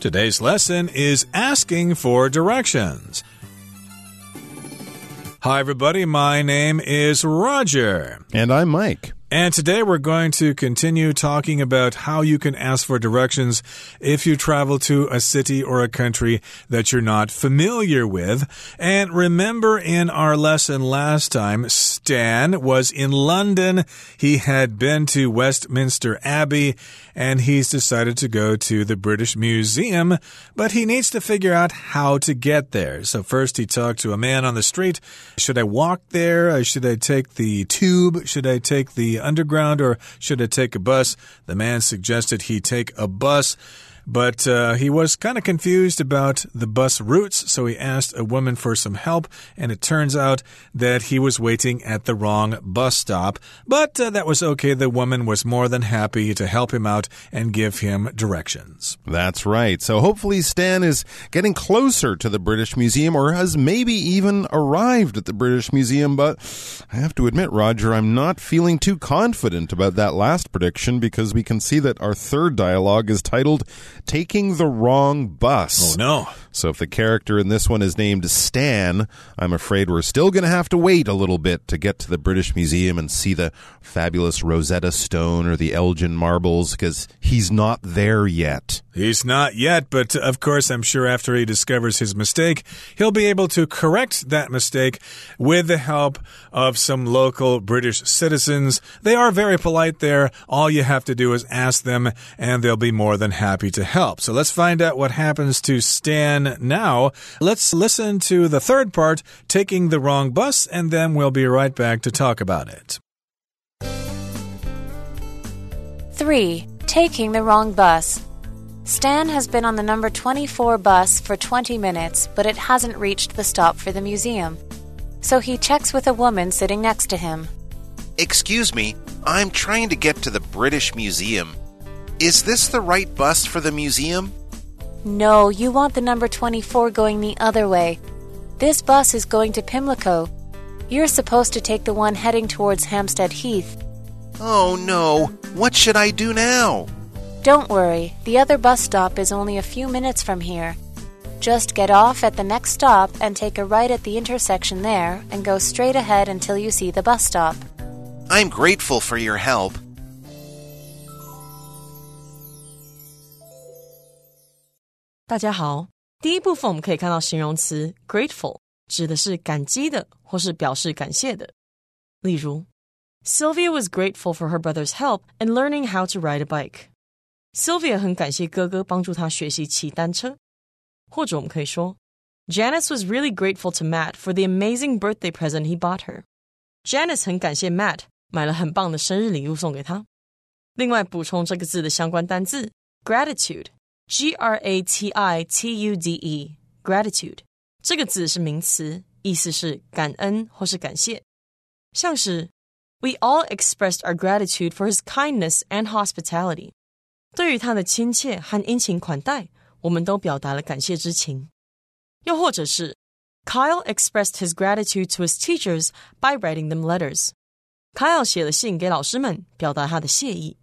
Today's lesson is asking for directions. Hi, everybody. My name is Roger. And I'm Mike. And today we're going to continue talking about how you can ask for directions if you travel to a city or a country that you're not familiar with. And remember in our lesson last time, Stan was in London. He had been to Westminster Abbey and he's decided to go to the British Museum, but he needs to figure out how to get there. So first he talked to a man on the street. Should I walk there? Should I take the tube? Should I take the underground or should I take a bus? The man suggested he take a bus. But uh, he was kind of confused about the bus routes, so he asked a woman for some help, and it turns out that he was waiting at the wrong bus stop. But uh, that was okay. The woman was more than happy to help him out and give him directions. That's right. So hopefully Stan is getting closer to the British Museum or has maybe even arrived at the British Museum. But I have to admit, Roger, I'm not feeling too confident about that last prediction because we can see that our third dialogue is titled taking the wrong bus. Oh, no. So if the character in this one is named Stan, I'm afraid we're still going to have to wait a little bit to get to the British Museum and see the fabulous Rosetta Stone or the Elgin marbles because he's not there yet. He's not yet, but of course, I'm sure after he discovers his mistake, he'll be able to correct that mistake with the help of some local British citizens. They are very polite there. All you have to do is ask them, and they'll be more than happy to help. So let's find out what happens to Stan now. Let's listen to the third part, taking the wrong bus, and then we'll be right back to talk about it. 3. Taking the wrong bus. Stan has been on the number 24 bus for 20 minutes, but it hasn't reached the stop for the museum. So he checks with a woman sitting next to him. Excuse me, I'm trying to get to the British Museum. Is this the right bus for the museum? No, you want the number 24 going the other way. This bus is going to Pimlico. You're supposed to take the one heading towards Hampstead Heath. Oh no, what should I do now? Don't worry, the other bus stop is only a few minutes from here. Just get off at the next stop and take a right at the intersection there and go straight ahead until you see the bus stop. I'm grateful for your help. 大家好，第一部分我们可以看到形容词 grateful 指的是感激的或是表示感谢的。例如，Sylvia was grateful for her brother's help in learning how to ride a bike. Sylvia 很感谢哥哥帮助她学习骑单车。或者我们可以说，Janice was really grateful to Matt for the amazing birthday present he bought her. Janice 很感谢 Matt 买了很棒的生日礼物送给他。另外补充这个字的相关单字 gratitude，G R A T I T U D E，gratitude 这个字是名词，意思是感恩或是感谢。像是 We all expressed our gratitude for his kindness and hospitality. 对于他的亲切和殷勤款待，我们都表达了感谢之情。又或者是，Kyle expressed his gratitude to his teachers by writing them letters。Kyle 写了信给老师们，表达他的谢意。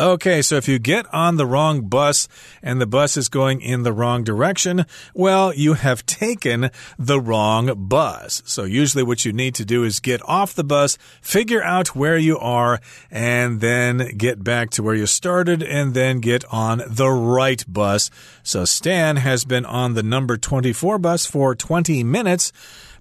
Okay, so if you get on the wrong bus and the bus is going in the wrong direction, well, you have taken the wrong bus. So usually what you need to do is get off the bus, figure out where you are, and then get back to where you started and then get on the right bus. So Stan has been on the number 24 bus for 20 minutes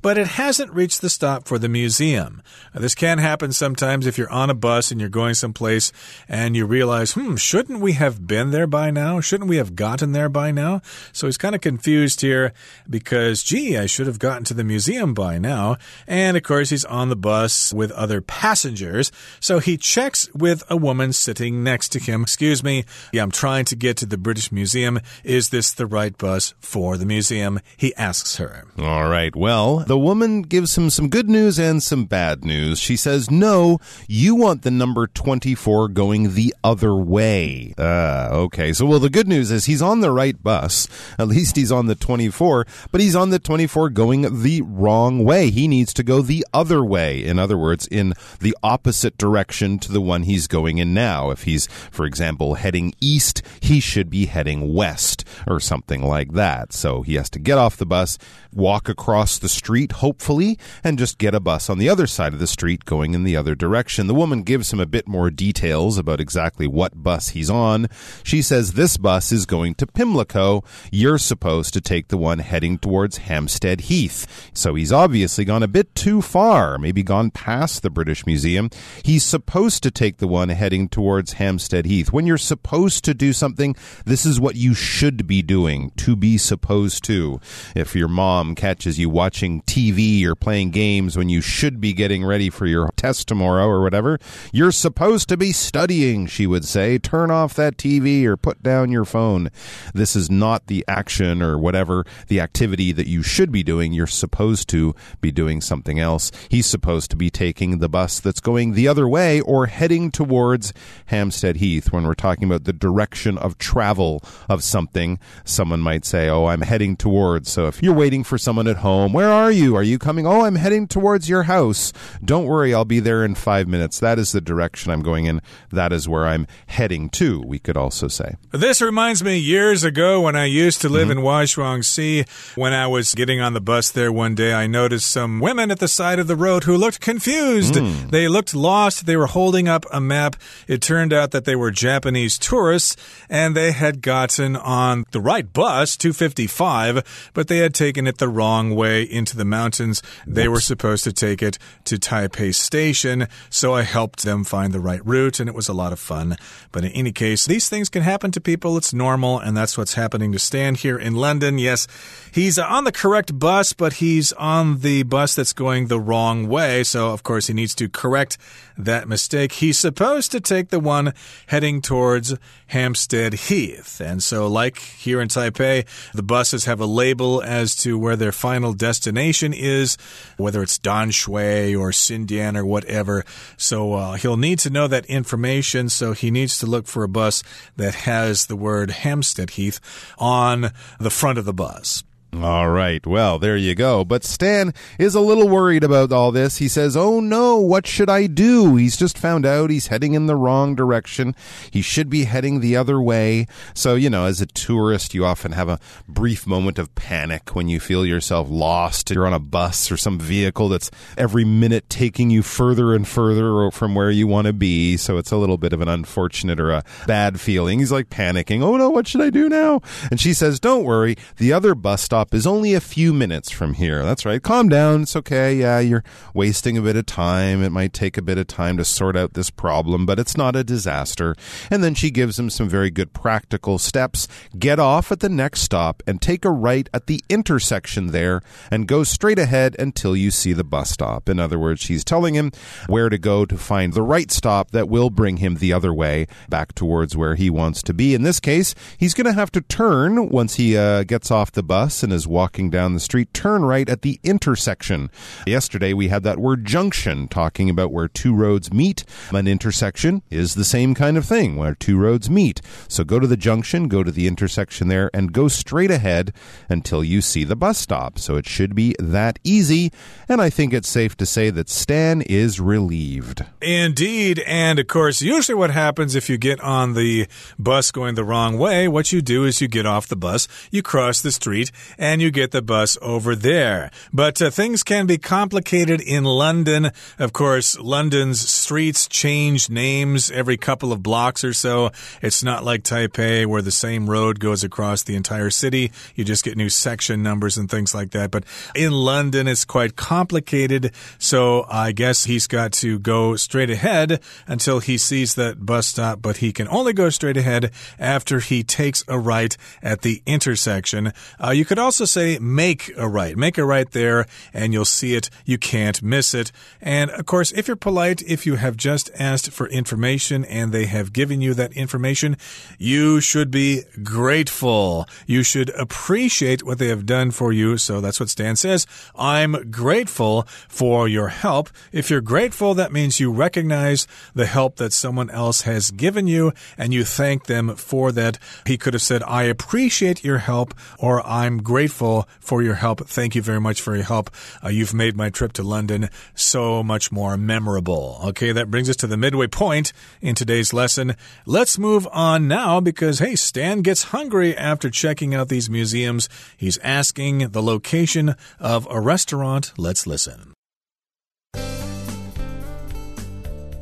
but it hasn't reached the stop for the museum. Now, this can happen sometimes if you're on a bus and you're going someplace and you realize, hmm, shouldn't we have been there by now? Shouldn't we have gotten there by now? So he's kind of confused here because, gee, I should have gotten to the museum by now. And of course, he's on the bus with other passengers. So he checks with a woman sitting next to him. Excuse me, yeah, I'm trying to get to the British Museum. Is this the right bus for the museum? He asks her. All right. Well, The woman gives him some good news and some bad news. She says, No, you want the number 24 going the other way. Uh, okay. So, well, the good news is he's on the right bus. At least he's on the 24, but he's on the 24 going the wrong way. He needs to go the other way. In other words, in the opposite direction to the one he's going in now. If he's, for example, heading east, he should be heading west or something like that. So he has to get off the bus, walk across the street, hopefully, and just get a bus on the other side of the street going in the other direction. The woman gives him a bit more details about exactly what bus he's on. She says this bus is going to Pimlico. You're supposed to take the one heading towards Hampstead Heath. So he's obviously gone a bit too far, maybe gone past the British Museum. He's supposed to take the one heading towards Hampstead Heath. When you're supposed to do something, this is what you should be doing, to be supposed to. If your mom catches you watching TV or playing games when you should be getting ready for your test tomorrow or whatever, you're supposed to be studying, she would say. Turn off that TV or put down your phone. This is not the action or whatever, the activity that you should be doing. You're supposed to be doing something else. He's supposed to be taking the bus that's going the other way or heading towards Hampstead Heath. When we're talking about the direction of travel of something, someone might say, Oh, I'm heading towards. So if you're waiting for someone at home, where are you? Are you coming? Oh, I'm heading towards your house. Don't worry, I'll be there in five minutes. That is the direction I'm going in. That is where I'm heading to, we could also say. This reminds me years ago when I used to live mm -hmm. in Waishuangxi. When I was getting on the bus there one day, I noticed some women at the side of the road who looked confused. Mm. They looked lost. They were holding up a map. It turned out that they were Japanese tourists and they had gotten on the right bus, 255, but they had taken it the wrong way into the mountains. They were supposed to take it to Taipei Station, so I helped them find the right route, and it was a lot of fun. But in any case, these things can happen to people. It's normal, and that's what's happening to Stan here in London. Yes, he's on the correct bus, but he's on the bus that's going the wrong way, so of course he needs to correct that mistake. He's supposed to take the one heading towards Hampstead Heath. And so, like here in Taipei, the buses have a label as to where their final destination is, whether it's Danshui or Xindian or whatever. So uh, he'll need to know that information. So he needs to look for a bus that has the word Hampstead Heath on the front of the bus. All right. Well, there you go. But Stan is a little worried about all this. He says, Oh no, what should I do? He's just found out he's heading in the wrong direction. He should be heading the other way. So, you know, as a tourist, you often have a brief moment of panic when you feel yourself lost. You're on a bus or some vehicle that's every minute taking you further and further from where you want to be. So it's a little bit of an unfortunate or a bad feeling. He's like panicking. Oh no, what should I do now? And she says, Don't worry. The other bus stop stop is only a few minutes from here. That's right. Calm down. It's okay. Yeah, you're wasting a bit of time. It might take a bit of time to sort out this problem, but it's not a disaster. And then she gives him some very good practical steps. Get off at the next stop and take a right at the intersection there and go straight ahead until you see the bus stop. In other words, she's telling him where to go to find the right stop that will bring him the other way back towards where he wants to be. In this case, he's going to have to turn once he uh, gets off the bus is walking down the street, turn right at the intersection. Yesterday we had that word junction talking about where two roads meet. An intersection is the same kind of thing where two roads meet. So go to the junction, go to the intersection there, and go straight ahead until you see the bus stop. So it should be that easy. And I think it's safe to say that Stan is relieved. Indeed. And of course, usually what happens if you get on the bus going the wrong way, what you do is you get off the bus, you cross the street, and you get the bus over there. But uh, things can be complicated in London. Of course, London's streets change names every couple of blocks or so. It's not like Taipei where the same road goes across the entire city. You just get new section numbers and things like that. But in London, it's quite complicated. So I guess he's got to go straight ahead until he sees that bus stop, but he can only go straight ahead after he takes a right at the intersection. Uh, you could also also say make a right. Make a right there, and you'll see it. You can't miss it. And of course, if you're polite, if you have just asked for information and they have given you that information, you should be grateful. You should appreciate what they have done for you. So that's what Stan says. I'm grateful for your help. If you're grateful, that means you recognize the help that someone else has given you and you thank them for that. He could have said, I appreciate your help or I'm grateful for your help. Thank you very much for your help. Uh, you've made my trip to London so much more memorable. Okay, that brings us to the midway point in today's lesson. Let's move on now because, hey, Stan gets hungry after checking out these museums. He's asking the location of a restaurant. Let's listen.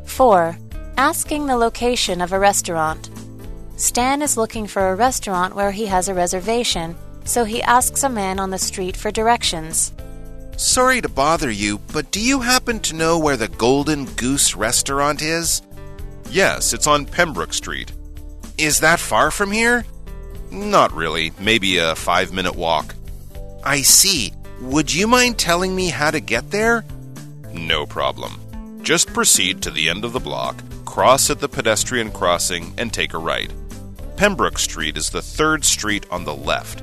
4. Asking the location of a restaurant. Stan is looking for a restaurant where he has a reservation, so he asks a man on the street for directions. Sorry to bother you, but do you happen to know where the Golden Goose restaurant is? Yes, it's on Pembroke Street. Is that far from here? Not really, maybe a five minute walk. I see. Would you mind telling me how to get there? No problem. Just proceed to the end of the block, cross at the pedestrian crossing, and take a right. Pembroke Street is the third street on the left.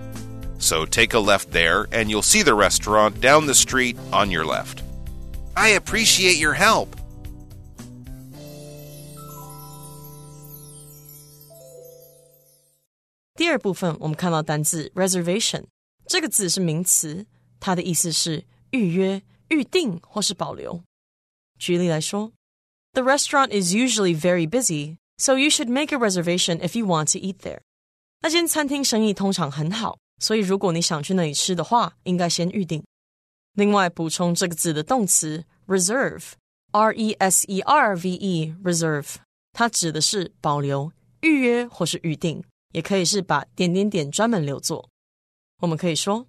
So take a left there, and you'll see the restaurant down the street on your left. I appreciate your help. 第二部分，我们看到单字 reservation 这个字是名词，它的意思是预约、预定或是保留。举例来说，The restaurant is usually very busy, so you should make a reservation if you want to eat there. 那间餐厅生意通常很好， 所以如果你想去那里吃的话，应该先预定。另外，补充这个字的动词 reserve，r e s e r v e，reserve，它指的是保留、预约或是预定。也可以是把点点点专门留作。我们可以说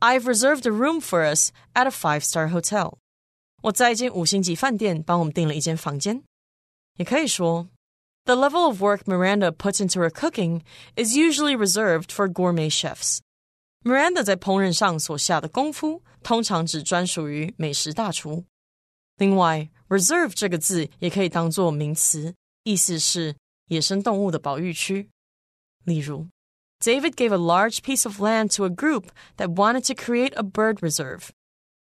，I've reserved a room for us at a five-star hotel。我在一间五星级饭店帮我们订了一间房间。也可以说 ，The level of work Miranda puts into her cooking is usually reserved for gourmet chefs。Miranda 在烹饪上所下的功夫，通常只专属于美食大厨。另外，reserve 这个字也可以当做名词，意思是野生动物的保育区。例如，David gave a large piece of land to a group that wanted to create a bird reserve.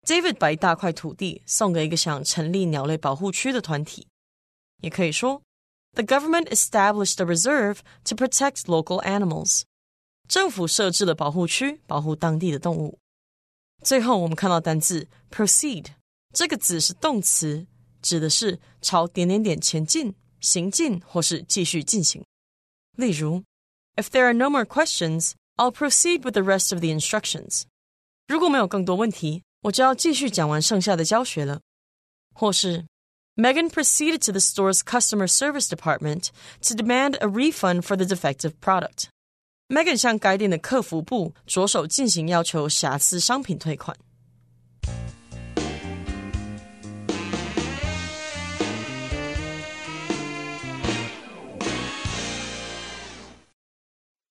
David 把一大块土地送给一个想成立鸟类保护区的团体。也可以说 ，The government established a reserve to protect local animals. 政府设置了保护区，保护当地的动物。最后，我们看到单字 proceed 这个字是动词，指的是朝点点点前进、行进或是继续进行。例如 if there are no more questions, I'll proceed with the rest of the instructions. 如果没有更多问题，我就要继续讲完剩下的教学了。或是 Megan proceeded to the store's customer service department to demand a refund for the defective product. Megan 向该店的客服部着手进行要求瑕疵商品退款。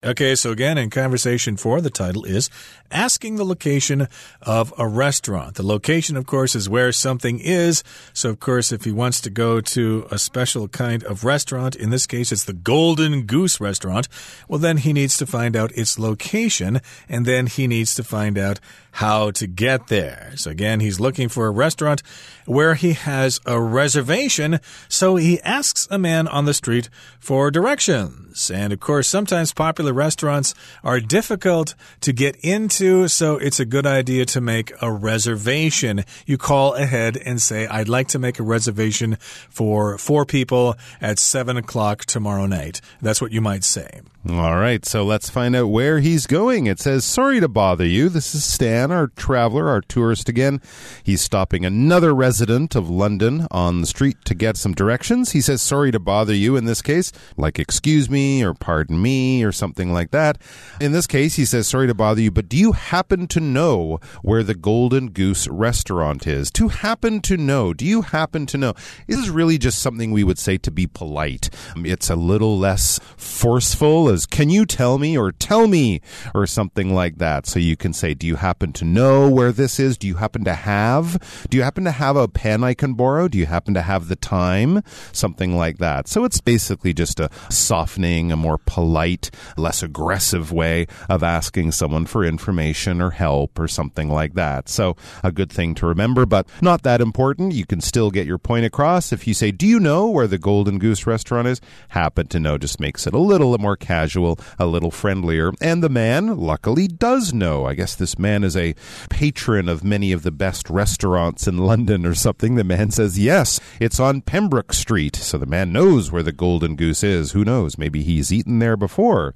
Okay, so again, in conversation four, the title is Asking the Location of a Restaurant. The location, of course, is where something is. So, of course, if he wants to go to a special kind of restaurant, in this case, it's the Golden Goose Restaurant, well, then he needs to find out its location and then he needs to find out how to get there. So, again, he's looking for a restaurant where he has a reservation. So, he asks a man on the street for directions. And, of course, sometimes popular the restaurants are difficult to get into, so it's a good idea to make a reservation. You call ahead and say, I'd like to make a reservation for four people at seven o'clock tomorrow night. That's what you might say. All right, so let's find out where he's going. It says, Sorry to bother you. This is Stan, our traveler, our tourist again. He's stopping another resident of London on the street to get some directions. He says, Sorry to bother you in this case, like excuse me or pardon me or something like that. In this case, he says, Sorry to bother you, but do you happen to know where the Golden Goose restaurant is? To happen to know. Do you happen to know? This is really just something we would say to be polite. It's a little less forceful as can you tell me or tell me or something like that. So you can say, do you happen to know where this is? Do you happen to have? Do you happen to have a pen I can borrow? Do you happen to have the time? Something like that. So it's basically just a softening, a more polite, less aggressive way of asking someone for information or help or something like that. So a good thing to remember, but not that important. You can still get your point across if you say, do you know where the Golden Goose restaurant is? Happen to know just makes it a little bit more casual, a little friendlier. And the man, luckily, does know. I guess this man is a patron of many of the best restaurants in London or something. The man says, yes, it's on Pembroke Street. So the man knows where the Golden Goose is. Who knows? Maybe he's eaten there before.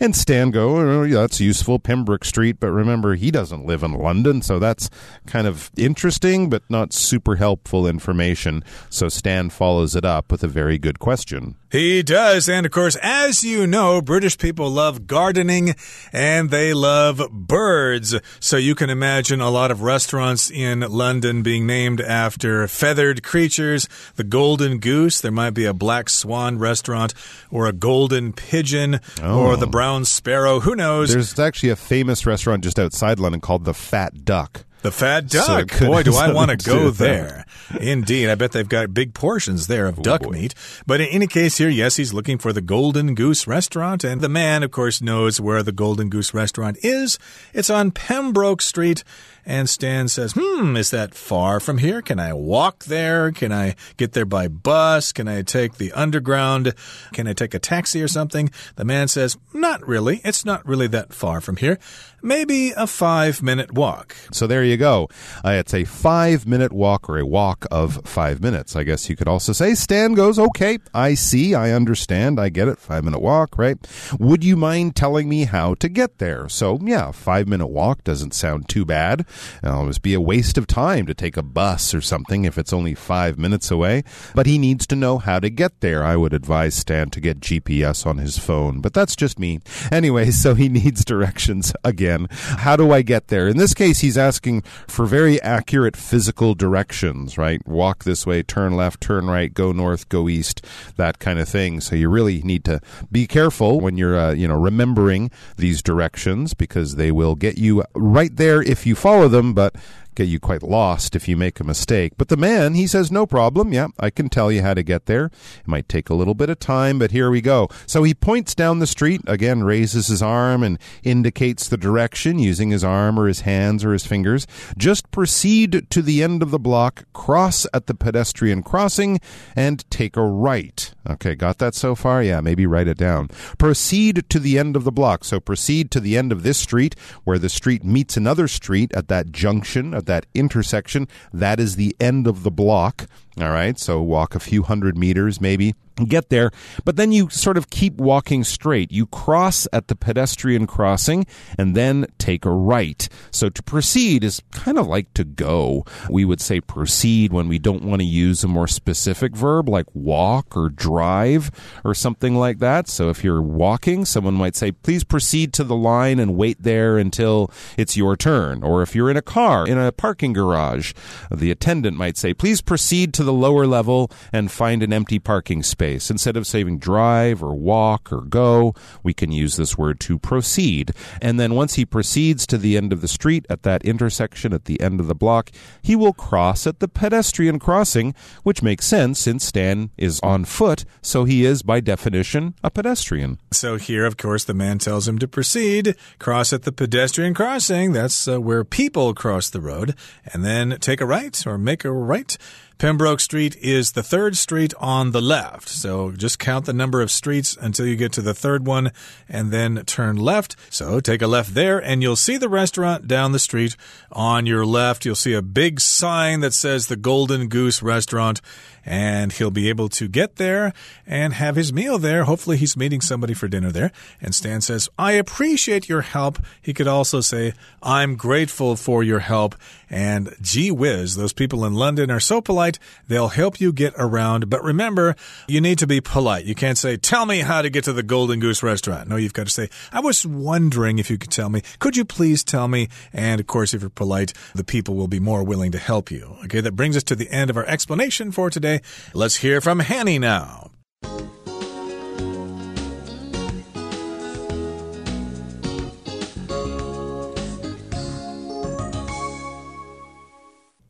And Stan go, oh, that's useful, Pembroke Street. But remember, he doesn't live in London. So that's kind of interesting, but not super helpful information. So Stan follows it up with a very good question. He does. And of course, as you know, British people love gardening and they love birds. So you can imagine a lot of restaurants in London being named after feathered creatures. The golden goose, there might be a black swan restaurant or a golden pigeon oh. or the oh. brown sparrow. Who knows? There's actually a famous restaurant just outside London called the Fat Duck. The Fat Duck. So boy, do I want to go there. Indeed. I bet they've got big portions there of oh, duck boy. meat. But in any case, here, yes, he's looking for the Golden Goose restaurant. And the man, of course, knows where the Golden Goose restaurant is. It's on Pembroke Street. And Stan says, Hmm, is that far from here? Can I walk there? Can I get there by bus? Can I take the underground? Can I take a taxi or something? The man says, Not really. It's not really that far from here. Maybe a five minute walk. So there you go. Uh, it's a five minute walk or a walk of five minutes. I guess you could also say Stan goes, Okay, I see, I understand, I get it. Five minute walk, right? Would you mind telling me how to get there? So, yeah, five minute walk doesn't sound too bad. It'll always be a waste of time to take a bus or something if it's only five minutes away. But he needs to know how to get there. I would advise Stan to get GPS on his phone, but that's just me. Anyway, so he needs directions again. How do I get there? In this case, he's asking for very accurate physical directions, right? Walk this way, turn left, turn right, go north, go east, that kind of thing. So you really need to be careful when you're, uh, you know, remembering these directions because they will get you right there if you follow them, but get you quite lost if you make a mistake. But the man, he says, no problem. Yeah, I can tell you how to get there. It might take a little bit of time, but here we go. So he points down the street, again, raises his arm and indicates the direction using his arm or his hands or his fingers. Just proceed to the end of the block, cross at the pedestrian crossing, and take a right. Okay, got that so far? Yeah, maybe write it down. Proceed to the end of the block. So proceed to the end of this street where the street meets another street at that junction, at that intersection. That is the end of the block. All right, so walk a few hundred meters maybe get there, but then you sort of keep walking straight. You cross at the pedestrian crossing and then take a right. So to proceed is kind of like to go. We would say proceed when we don't want to use a more specific verb like walk or drive or something like that. So if you're walking, someone might say, please proceed to the line and wait there until it's your turn. Or if you're in a car, in a parking garage, the attendant might say, please proceed to the lower level and find an empty parking space. Instead of saying drive or walk or go, we can use this word to proceed. And then once he proceeds to the end of the street at that intersection at the end of the block, he will cross at the pedestrian crossing, which makes sense since Stan is on foot, so he is by definition a pedestrian. So here, of course, the man tells him to proceed, cross at the pedestrian crossing. That's uh, where people cross the road, and then take a right or make a right Pembroke Street is the third street on the left. So just count the number of streets until you get to the third one and then turn left. So take a left there and you'll see the restaurant down the street. On your left, you'll see a big sign that says the Golden Goose Restaurant and he'll be able to get there and have his meal there. Hopefully, he's meeting somebody for dinner there. And Stan says, I appreciate your help. He could also say, I'm grateful for your help. And gee whiz, those people in London are so polite, they'll help you get around. But remember, you need to be polite. You can't say, Tell me how to get to the Golden Goose restaurant. No, you've got to say, I was wondering if you could tell me. Could you please tell me? And of course, if you're polite, the people will be more willing to help you. Okay, that brings us to the end of our explanation for today. Let's hear from Hanny now.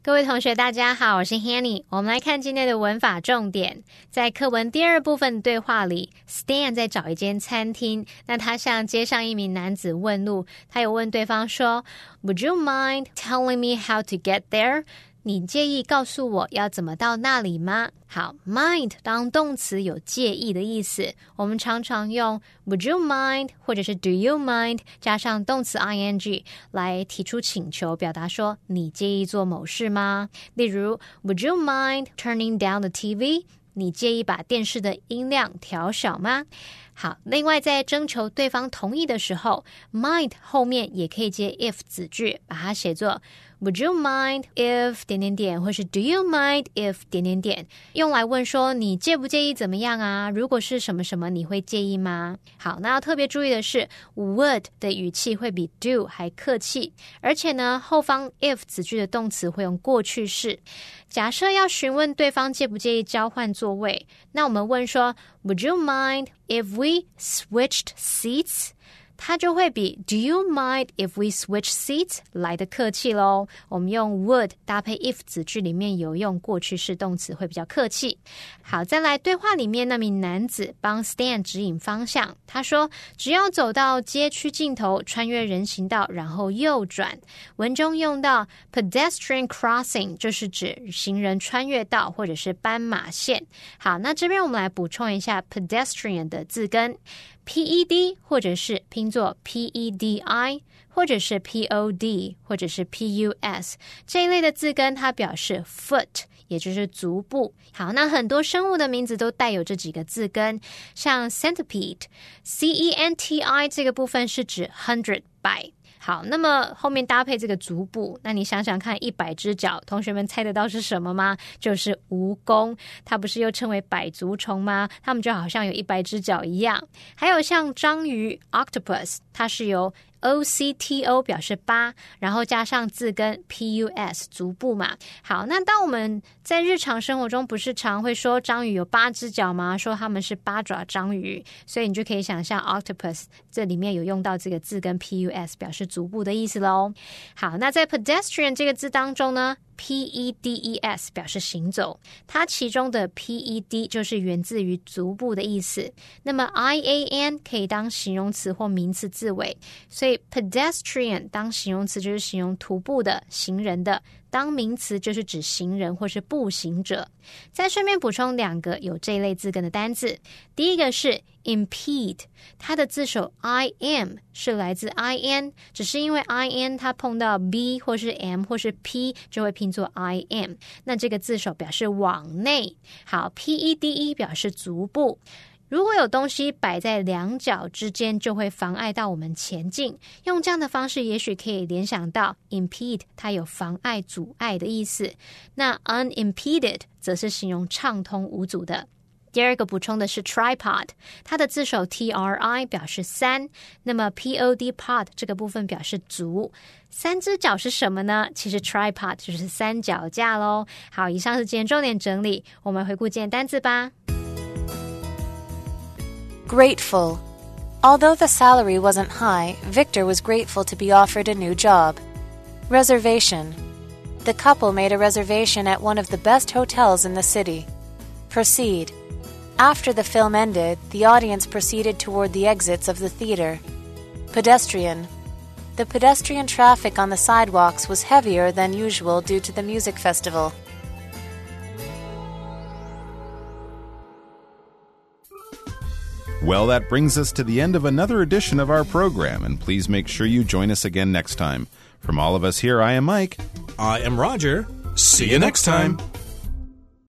各位同学，大家好，我是 Hanny。我们来看今天的文法重点，在课文第二部分对话里，Stan 在找一间餐厅。那他向街上一名男子问路，他有问对方说：“Would you mind telling me how to get there？” 你介意告诉我要怎么到那里吗？好，mind 当动词有介意的意思，我们常常用 Would you mind 或者是 Do you mind 加上动词 ing 来提出请求，表达说你介意做某事吗？例如 Would you mind turning down the TV？你介意把电视的音量调小吗？好，另外在征求对方同意的时候，mind 后面也可以接 if 子句，把它写作。Would you mind if 点点点，或是 Do you mind if 点点点，用来问说你介不介意怎么样啊？如果是什么什么，你会介意吗？好，那要特别注意的是，would 的语气会比 do 还客气，而且呢，后方 if 子句的动词会用过去式。假设要询问对方介不介意交换座位，那我们问说 Would you mind if we switched seats？它就会比 Do you mind if we switch seats 来的客气喽。我们用 would 搭配 if 子句里面有用过去式动词会比较客气。好，再来对话里面那名男子帮 Stan 指引方向。他说：“只要走到街区尽头，穿越人行道，然后右转。”文中用到 pedestrian crossing 就是指行人穿越道或者是斑马线。好，那这边我们来补充一下 pedestrian 的字根。P E D 或者是拼作 P E D I，或者是 P O D，或者是 P U S 这一类的字根，它表示 foot，也就是足部。好，那很多生物的名字都带有这几个字根，像 centipede，C E N T I 这个部分是指 hundred by。好，那么后面搭配这个足部，那你想想看，一百只脚，同学们猜得到是什么吗？就是蜈蚣，它不是又称为百足虫吗？它们就好像有一百只脚一样。还有像章鱼 （octopus），它是由 O C T O 表示八，然后加上字根 P U S 足部嘛。好，那当我们在日常生活中不是常会说章鱼有八只脚吗？说它们是八爪章鱼，所以你就可以想象 octopus 这里面有用到这个字根 P U S 表示足部的意思喽。好，那在 pedestrian 这个字当中呢？P E D E S 表示行走，它其中的 P E D 就是源自于足部的意思。那么 I A N 可以当形容词或名词字尾，所以 pedestrian 当形容词就是形容徒步的、行人的。当名词就是指行人或是步行者。再顺便补充两个有这类字根的单字，第一个是 impede，它的字首 i m 是来自 i n，只是因为 i n 它碰到 b 或是 m 或是 p 就会拼作 i m，那这个字首表示往内。好，p e d e 表示足部。如果有东西摆在两脚之间，就会妨碍到我们前进。用这样的方式，也许可以联想到 impede，它有妨碍、阻碍的意思。那 unimpeded 则是形容畅通无阻的。第二个补充的是 tripod，它的字首 t r i 表示三，那么 p o d pod 这个部分表示足。三只脚是什么呢？其实 tripod 就是三脚架喽。好，以上是今天重点整理，我们回顾今天单字吧。Grateful. Although the salary wasn't high, Victor was grateful to be offered a new job. Reservation. The couple made a reservation at one of the best hotels in the city. Proceed. After the film ended, the audience proceeded toward the exits of the theater. Pedestrian. The pedestrian traffic on the sidewalks was heavier than usual due to the music festival. Well, that brings us to the end of another edition of our program, and please make sure you join us again next time. From all of us here, I am Mike. I am Roger. See you next time.